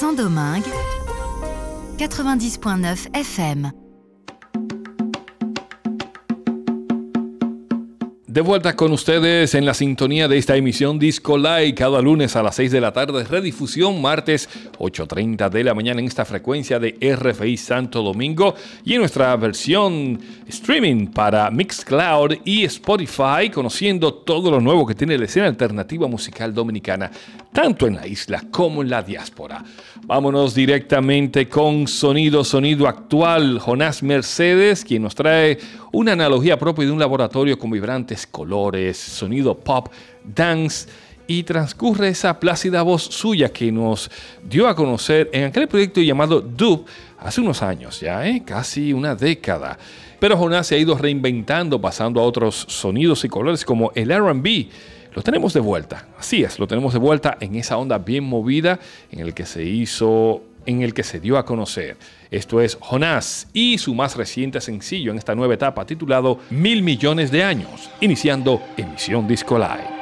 Saint-Domingue, 90.9 FM. De vuelta con ustedes en la sintonía de esta emisión Disco Live cada lunes a las 6 de la tarde, redifusión martes 8.30 de la mañana en esta frecuencia de RFI Santo Domingo y en nuestra versión streaming para Mixcloud y Spotify, conociendo todo lo nuevo que tiene la escena alternativa musical dominicana, tanto en la isla como en la diáspora. Vámonos directamente con Sonido, Sonido Actual, Jonás Mercedes, quien nos trae una analogía propia de un laboratorio con vibrantes colores, sonido pop, dance y transcurre esa plácida voz suya que nos dio a conocer en aquel proyecto llamado Dub hace unos años ya, ¿eh? casi una década. Pero Jonás se ha ido reinventando, pasando a otros sonidos y colores como el RB. Lo tenemos de vuelta, así es, lo tenemos de vuelta en esa onda bien movida en el que se hizo, en el que se dio a conocer. Esto es Jonás y su más reciente sencillo en esta nueva etapa titulado Mil Millones de Años, iniciando Emisión Disco Live.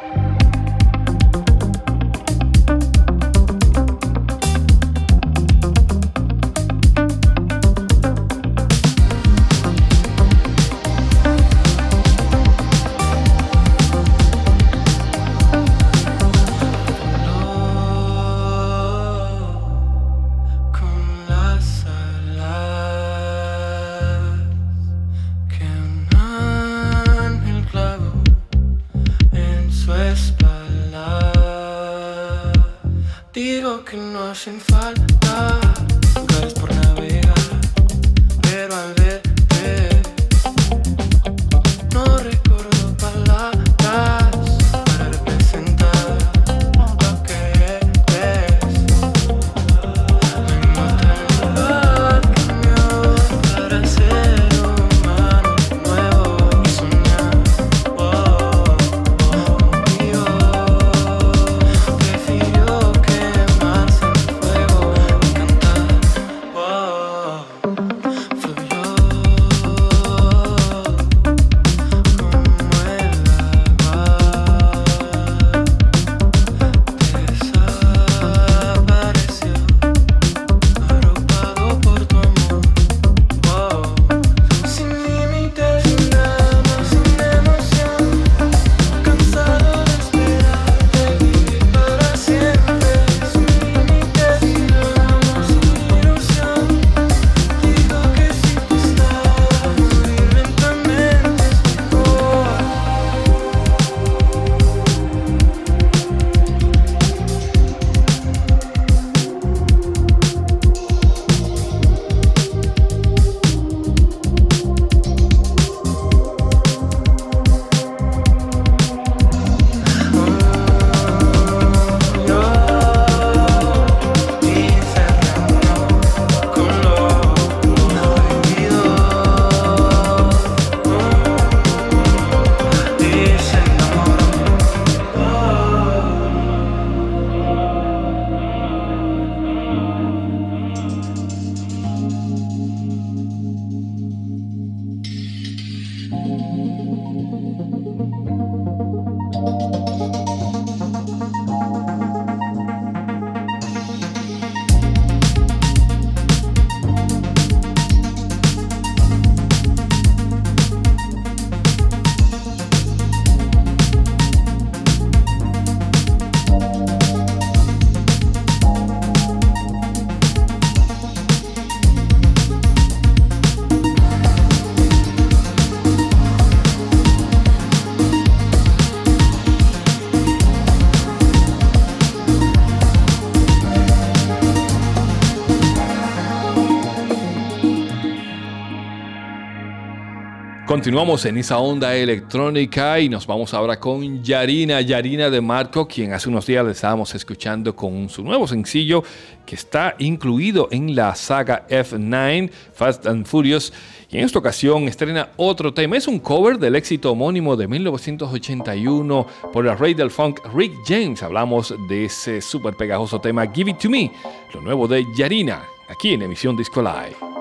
Continuamos en esa onda electrónica y nos vamos ahora con Yarina, Yarina de Marco, quien hace unos días le estábamos escuchando con su nuevo sencillo que está incluido en la saga F9, Fast and Furious. Y en esta ocasión estrena otro tema. Es un cover del éxito homónimo de 1981 por el rey del funk Rick James. Hablamos de ese súper pegajoso tema Give It To Me, lo nuevo de Yarina, aquí en emisión Disco Live.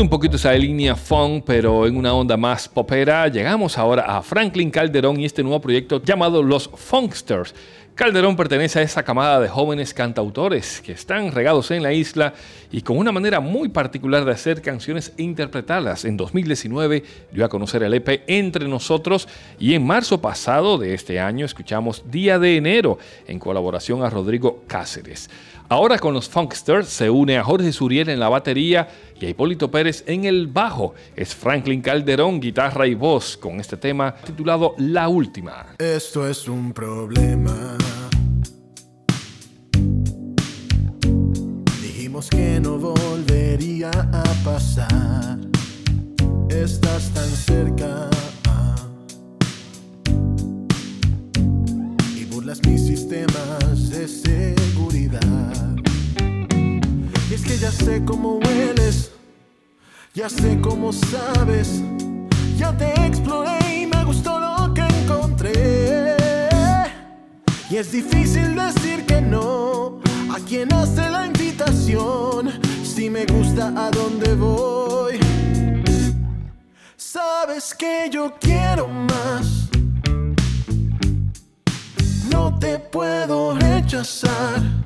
Un poquito esa línea funk, pero en una onda más popera, llegamos ahora a Franklin Calderón y este nuevo proyecto llamado Los Funksters. Calderón pertenece a esa camada de jóvenes cantautores que están regados en la isla y con una manera muy particular de hacer canciones e interpretarlas. En 2019 dio a conocer el EP Entre Nosotros y en marzo pasado de este año escuchamos Día de Enero en colaboración a Rodrigo Cáceres. Ahora con los Funksters se une a Jorge Suriel en la batería y a Hipólito Pérez en el bajo. Es Franklin Calderón, guitarra y voz, con este tema titulado La Última. Esto es un problema. Que no volvería a pasar. Estás tan cerca. Y burlas mis sistemas de seguridad. Y es que ya sé cómo hueles, ya sé cómo sabes, ya te exploré y me gustó lo que encontré. Y es difícil decir que no a quien hace la invitación, si me gusta a dónde voy. Sabes que yo quiero más. No te puedo rechazar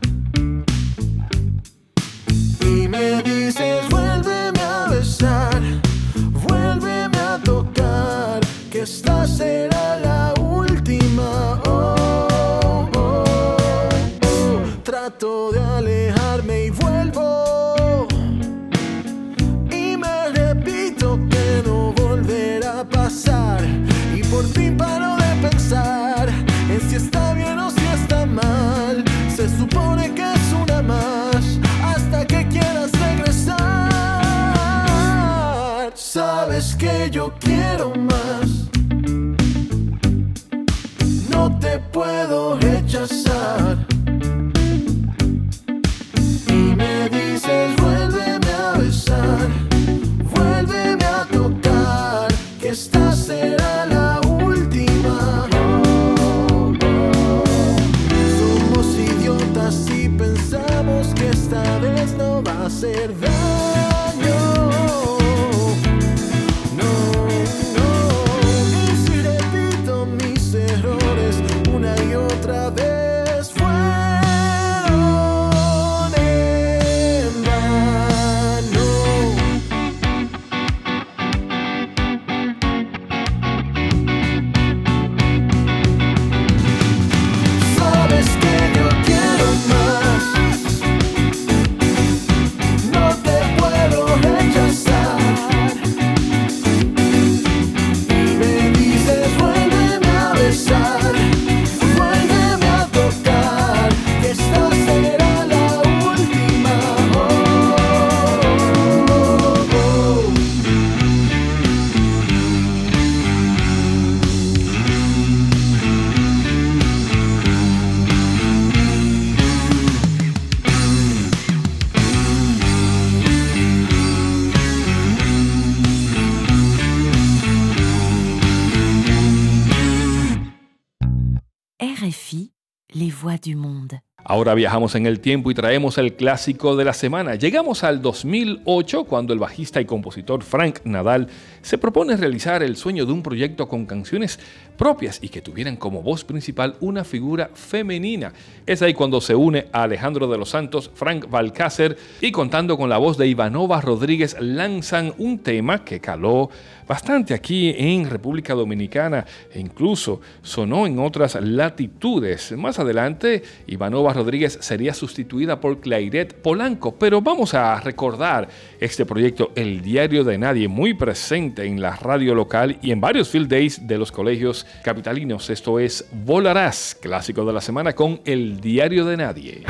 Ahora viajamos en el tiempo y traemos el clásico de la semana. Llegamos al 2008 cuando el bajista y compositor Frank Nadal se propone realizar el sueño de un proyecto con canciones propias y que tuvieran como voz principal una figura femenina. Es ahí cuando se une a Alejandro de los Santos, Frank Balcácer y contando con la voz de Ivanova Rodríguez lanzan un tema que caló bastante aquí en República Dominicana e incluso sonó en otras latitudes. Más adelante, Ivanova Rodríguez sería sustituida por Clairet Polanco, pero vamos a recordar este proyecto, El Diario de Nadie, muy presente en la radio local y en varios field days de los colegios capitalinos. Esto es Volarás, clásico de la semana con El Diario de Nadie.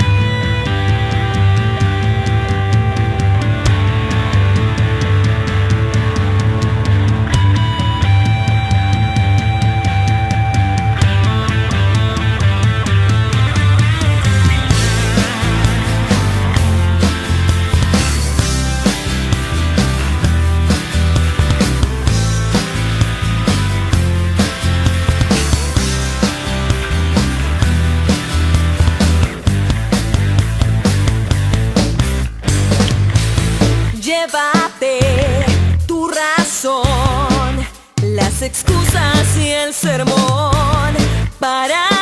Sermón para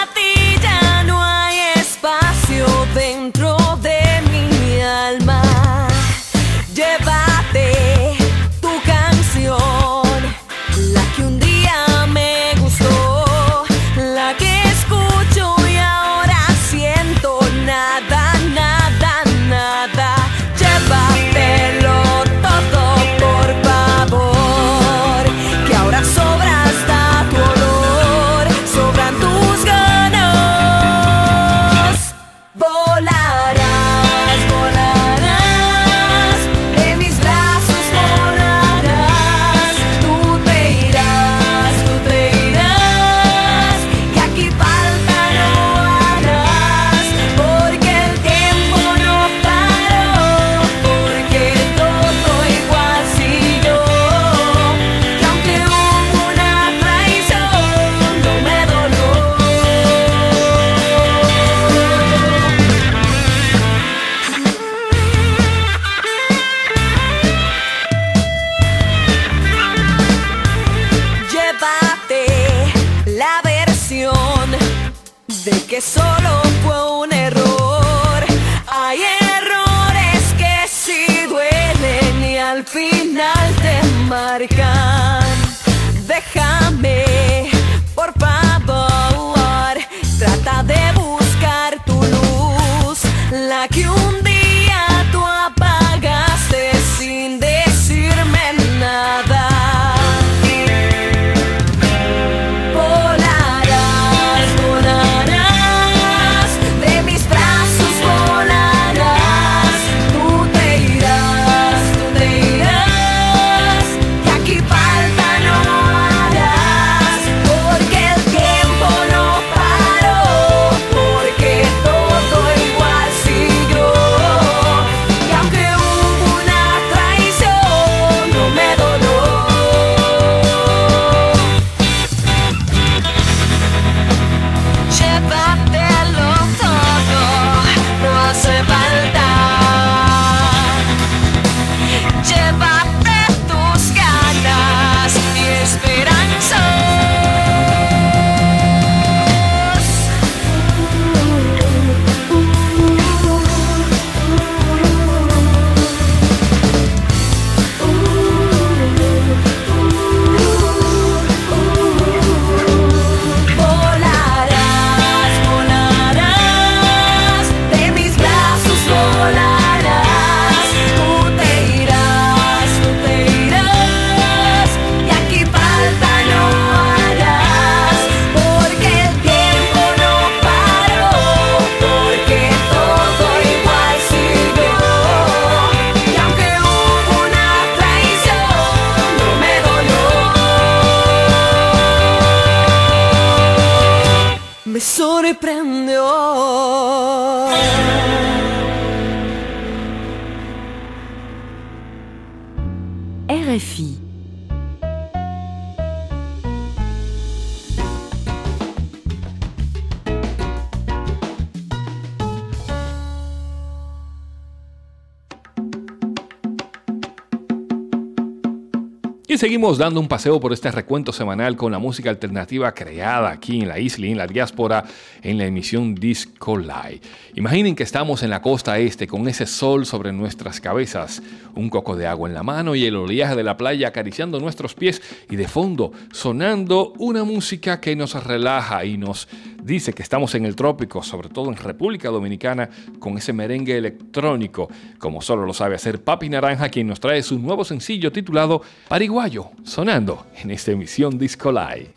seguimos dando un paseo por este recuento semanal con la música alternativa creada aquí en la isla y en la diáspora en la emisión Disco Live. Imaginen que estamos en la costa este con ese sol sobre nuestras cabezas, un coco de agua en la mano y el oleaje de la playa acariciando nuestros pies y de fondo sonando una música que nos relaja y nos dice que estamos en el trópico, sobre todo en República Dominicana, con ese merengue electrónico, como solo lo sabe hacer Papi Naranja, quien nos trae su nuevo sencillo titulado Pariguayo, sonando en esta emisión Disco Live.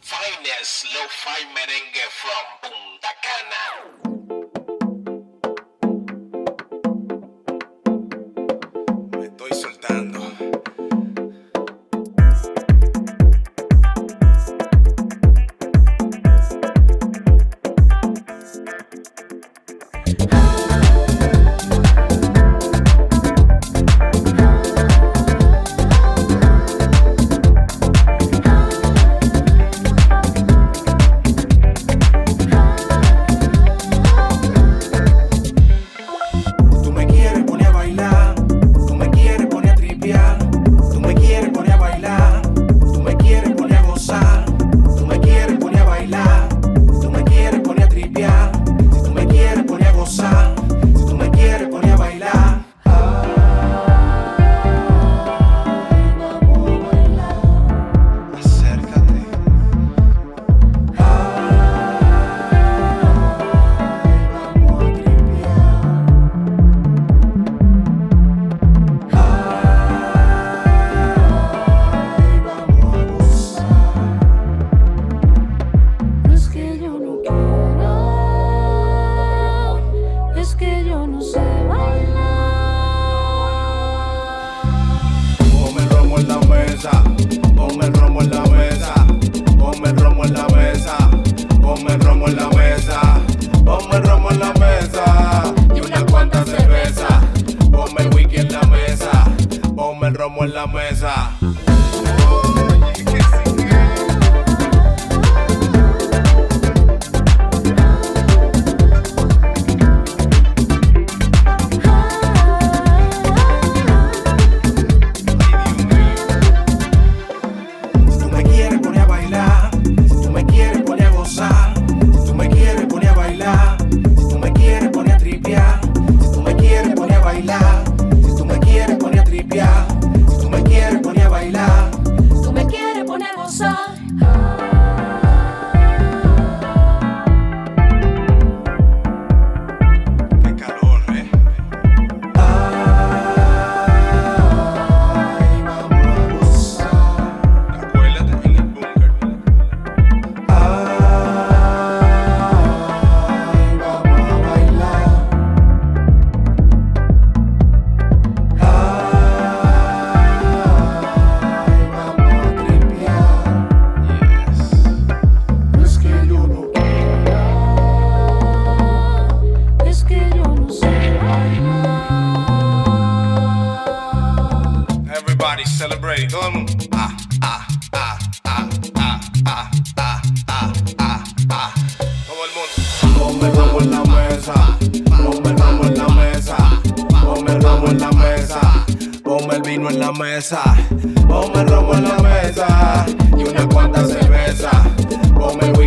mesa, ponme el romo en la mesa, ponme el romo en la mesa, ponme el romo en la mesa, ponme el romo en la mesa, y una cuanta cerveza, ponme el wiki en la mesa, ponme el romo en la mesa.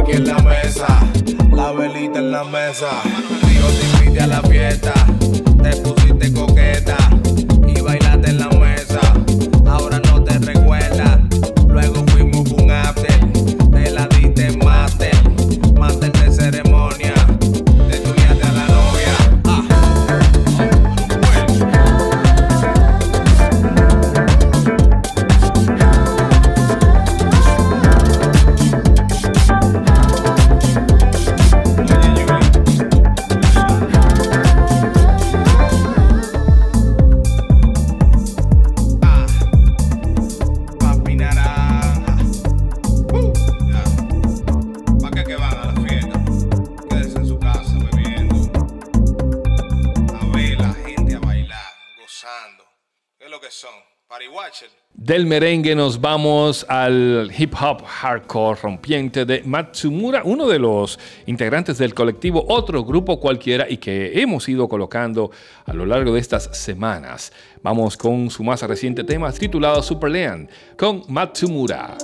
aquí en la mesa, la velita en la mesa. Yo te invité a la fiesta, te pusiste coqueta. Del merengue nos vamos al hip hop hardcore rompiente de Matsumura, uno de los integrantes del colectivo, otro grupo cualquiera y que hemos ido colocando a lo largo de estas semanas. Vamos con su más reciente tema titulado Superland con Matsumura.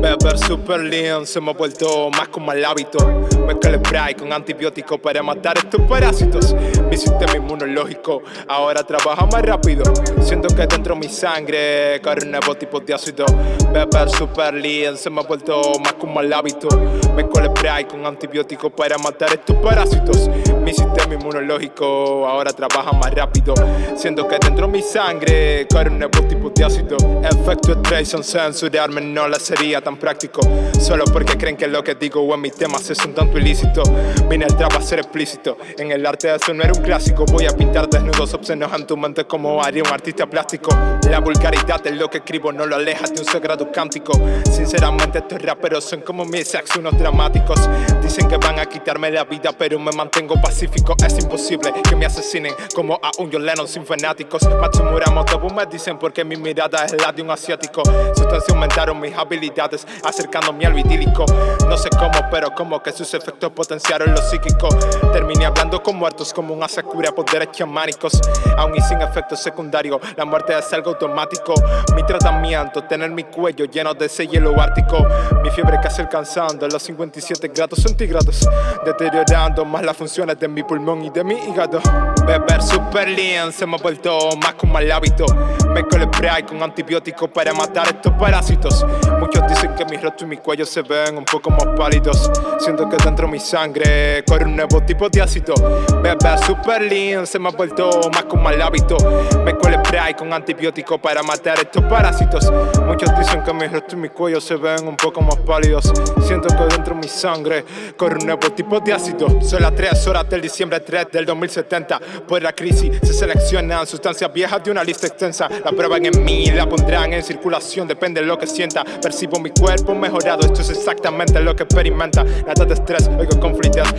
Beber super lean se me ha vuelto más como mal hábito. Me el spray con antibiótico para matar estos parásitos. Mi sistema inmunológico ahora trabaja más rápido. Siento que dentro de mi sangre corre un nuevo tipo de ácido. Beber super lean se me ha vuelto más como mal hábito. Me el spray con antibiótico para matar estos parásitos. Mi sistema inmunológico ahora trabaja más rápido. Siento que dentro de mi sangre corre un nuevo tipo de ácido. Efecto trace censurarme no la sería práctico. Solo porque creen que lo que digo o en mis temas es un tanto ilícito. Vine al trap a ser explícito. En el arte de era un clásico. Voy a pintar desnudos obscenos en tu mente como haría un artista plástico. La vulgaridad de lo que escribo no lo aleja de un sagrado cántico. Sinceramente, estos raperos son como mis ex, unos dramáticos. Dicen que van a quitarme la vida, pero me mantengo pacífico. Es imposible que me asesinen como a un John Lennon sin fanáticos. Matsumura Motobu me dicen porque mi mirada es la de un asiático. Sustancia aumentaron mis habilidades, acercándome al vidílico. No sé cómo, pero como que sus efectos potenciaron lo psíquico. Terminé hablando con muertos como un asakura poderes chamánicos. Aún y sin efectos secundarios, la muerte es algo automático. Mi tratamiento, tener mi cuello lleno de ese hielo ártico. Mi fiebre casi alcanzando los 57 grados centígrados. Deteriorando más las funciones de mi pulmón y de mi hígado. Beber super lean se me ha vuelto más como el hábito. Mezclo el spray con antibiótico para matar estos parásitos. Muchos dicen que mi rostro y mi cuello se ven un poco más pálidos. Siento que dentro de mi sangre corre un nuevo tipo de ácido. Beber super lean se me ha vuelto más como el hábito. Mezclo el spray con antibiótico para matar estos parásitos. Muchos dicen que mi rostro y mi cuello se ven un poco más pálidos. Siento que dentro de mi sangre corre un nuevo tipo de ácido. Son las 3 horas del diciembre 3 del 2070. Por la crisis se seleccionan sustancias viejas de una lista extensa. La prueban en mí, la pondrán en circulación, depende de lo que sienta. Percibo mi cuerpo mejorado, esto es exactamente lo que experimenta. Nada de estrés, oigo con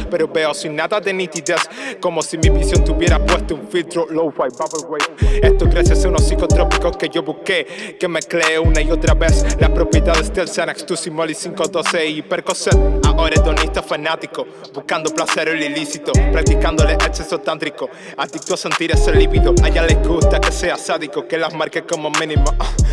pero veo sin nada de nitidez. Como si mi visión tuviera puesto un filtro low-fi bubble wave. Esto gracias a unos psicotrópicos que yo busqué, que mezclé una y otra vez. Las propiedades del Xanax, Tusimol y 512 y Percocet. Ahora hedonista fanático, buscando placer el ilícito, practicándole exceso tántrico. Adicto a sentir ese líbido, a ella les gusta que sea sádico, que las marque como mínimo.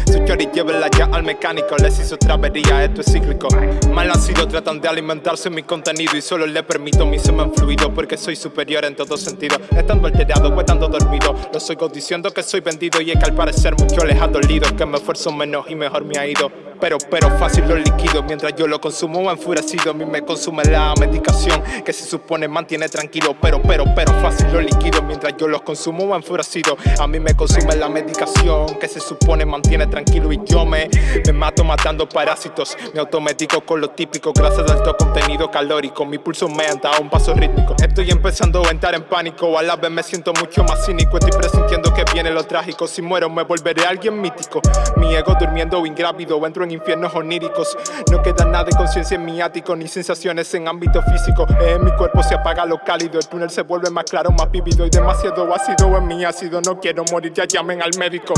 Su chori llévela ya al mecánico, les hizo travería, esto es cíclico. Mal nacido tratan de alimentarse mi contenido y solo le permito mi semen fluido porque soy superior en todo sentido. Estando alterado o estando dormido, los oigo diciendo que soy vendido y es que al parecer mucho les ha dolido, que me esfuerzo menos y mejor me ha ido. Pero, pero fácil lo líquido mientras yo lo consumo enfurecido. A mí me consume la medicación que se supone mantiene tranquilo. Pero, pero, pero fácil lo líquido mientras yo los consumo enfurecido. A mí me consume la medicación que se supone mantiene tranquilo y yo me, me mato matando parásitos. Me automedico con lo típico, gracias a alto contenido calórico. Mi pulso aumenta a un paso rítmico. Estoy empezando a entrar en pánico, a la vez me siento mucho más cínico. Estoy presintiendo que viene lo trágico. Si muero, me volveré alguien mítico. Mi ego durmiendo ingrávido, entro infiernos oníricos. No queda nada de conciencia en mi ático, ni sensaciones en ámbito físico. En mi cuerpo se apaga lo cálido, el túnel se vuelve más claro, más vívido. Y demasiado ácido en mi ácido, no quiero morir, ya llamen al médico.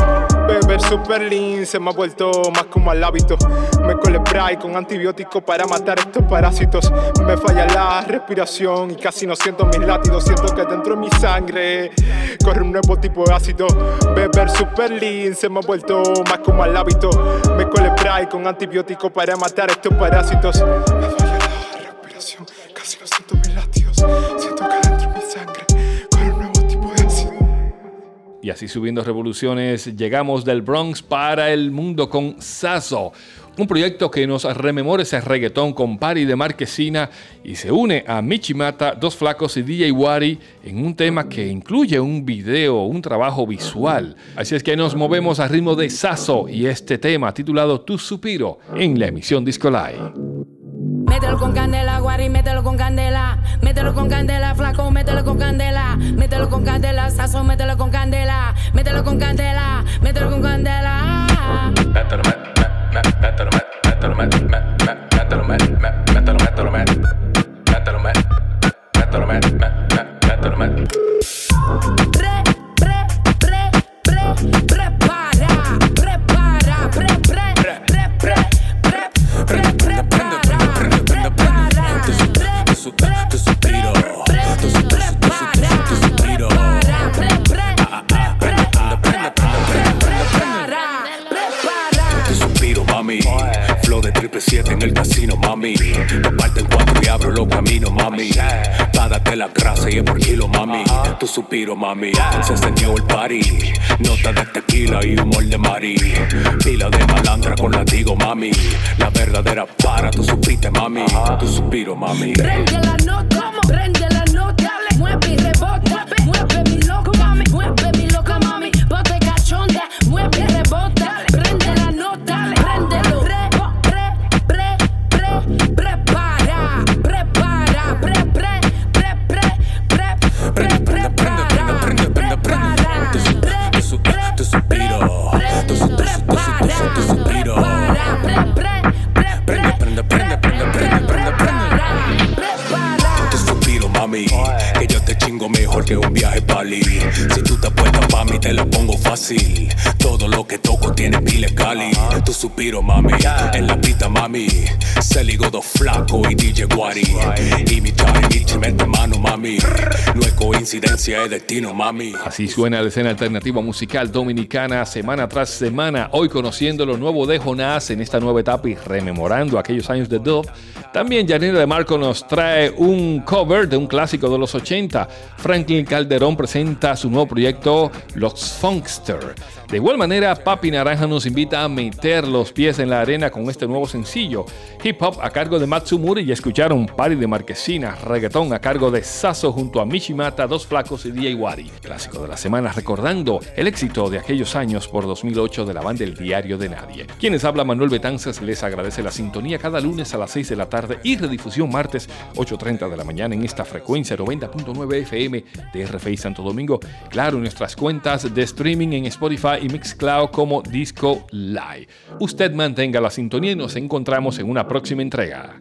Beber super lean se me ha vuelto más como al hábito. Me spray con antibiótico para matar estos parásitos. Me falla la respiración y casi no siento mis latidos. Siento que dentro de mi sangre corre un nuevo tipo de ácido. Beber super lean se me ha vuelto más como al hábito. Me cole con antibiótico para matar estos parásitos. Y así subiendo revoluciones, llegamos del Bronx para el mundo con Sasso, un proyecto que nos rememora ese reggaetón con Pari de Marquesina y se une a Michimata, Dos Flacos y DJ Wari en un tema que incluye un video, un trabajo visual. Así es que nos movemos al ritmo de Sasso y este tema titulado Tu Supiro en la emisión Disco Live. Mételo con candela, guari, mételo con candela. Mételo con candela, flaco, mételo con candela. Mételo con candela, sazo, mételo con candela. Mételo con candela, mételo con candela. La grasa y es por kilo, mami. Tu suspiro, mami. Se encendió el party. Nota de tequila y humor de mari. Pila de malandra con latigo, mami. La verdadera para, tu supiste, mami. Tu suspiro, mami. Prende la nota, suspiro, mami. En la pista, mami. Se ligó dos flacos y DJ Guari. Coincidencia, es destino, mami. Así suena la escena alternativa musical dominicana semana tras semana. Hoy conociendo lo nuevo de Jonás en esta nueva etapa y rememorando aquellos años de Dove. También Janina de Marco nos trae un cover de un clásico de los 80. Franklin Calderón presenta su nuevo proyecto Los Funkster. De igual manera, Papi Naranja nos invita a meter los pies en la arena con este nuevo sencillo. Hip hop a cargo de Matsumuri y escucharon Party de Marquesina, reggaetón a cargo de Sasso junto a Mishimata, Flacos y DJ. Clásico de la semana recordando el éxito de aquellos años por 2008 de la banda El Diario de Nadie. Quienes habla Manuel Betanzas les agradece la sintonía cada lunes a las 6 de la tarde y redifusión martes 8.30 de la mañana en esta frecuencia 90.9 FM de RFI Santo Domingo. Claro, nuestras cuentas de streaming en Spotify y Mixcloud como Disco Live. Usted mantenga la sintonía y nos encontramos en una próxima entrega.